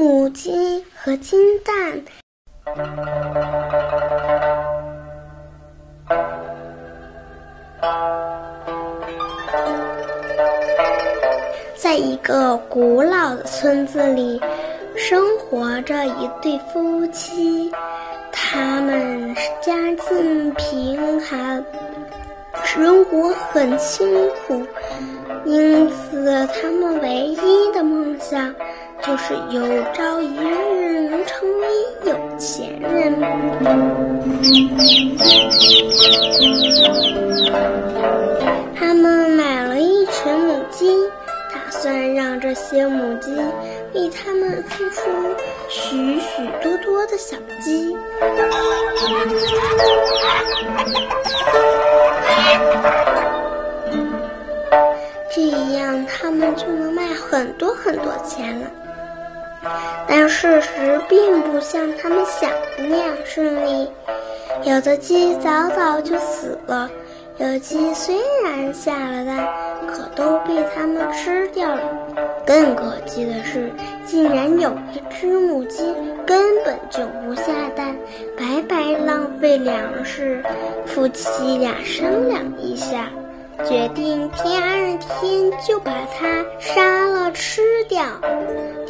母鸡和金蛋。在一个古老的村子里，生活着一对夫妻，他们家境贫寒，生活很辛苦，因此他们唯一的梦想就是有朝一日能成为有钱人。他们买了一群母鸡。打算让这些母鸡为他们孵出许许多多的小鸡，卖很多很多钱了。但事实并不像他们想的那样顺利，有的鸡早早就死了。有鸡虽然下了蛋，可都被它们吃掉了。更可气的是，竟然有一只母鸡根本就不下蛋，白白浪费粮食。夫妻俩商量一下，决定第二天就把它杀了吃掉。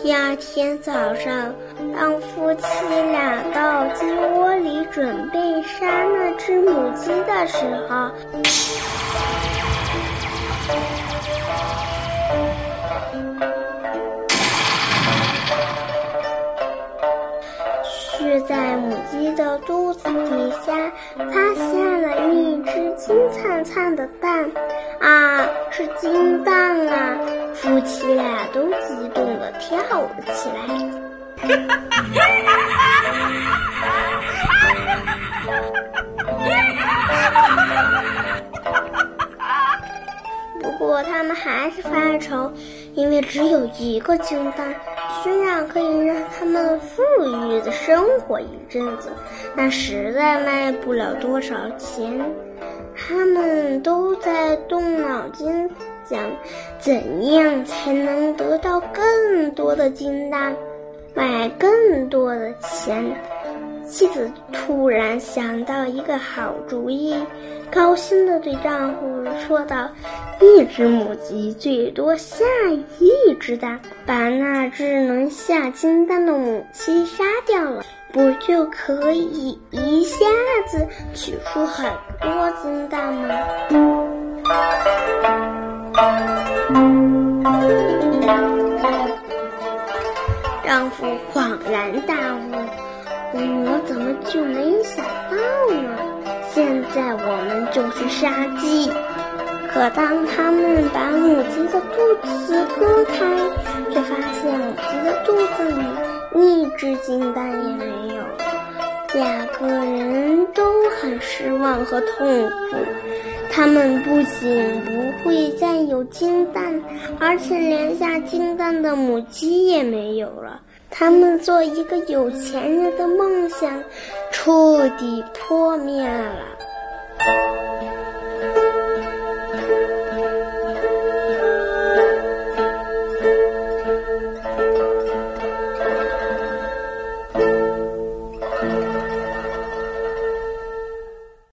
第二天早上，当夫妻俩到鸡窝里准备杀那只母鸡的时候，母鸡的肚子底下发现了一只金灿灿的蛋。啊，是金蛋啊！夫妻俩都激动地跳了起来。不过他们还是发愁，因为只有一个金蛋，虽然可以让他们富裕的生活一阵子，但实在卖不了多少钱。他们都在动脑筋。想怎样才能得到更多的金蛋，买更多的钱？妻子突然想到一个好主意，高兴地对丈夫说道：“一只母鸡最多下一只蛋，把那只能下金蛋的母鸡杀掉了，不就可以一下子取出很多金蛋吗？”丈夫恍然大悟：“我怎么就没想到呢？现在我们就去杀鸡。”可当他们把母鸡的肚子割开，却发现母鸡的肚子里一只金蛋也没有。两个人都很失望和痛苦。他们不仅不会再有金蛋，而且连下金蛋的母鸡也没有了。他们做一个有钱人的梦想彻底破灭了。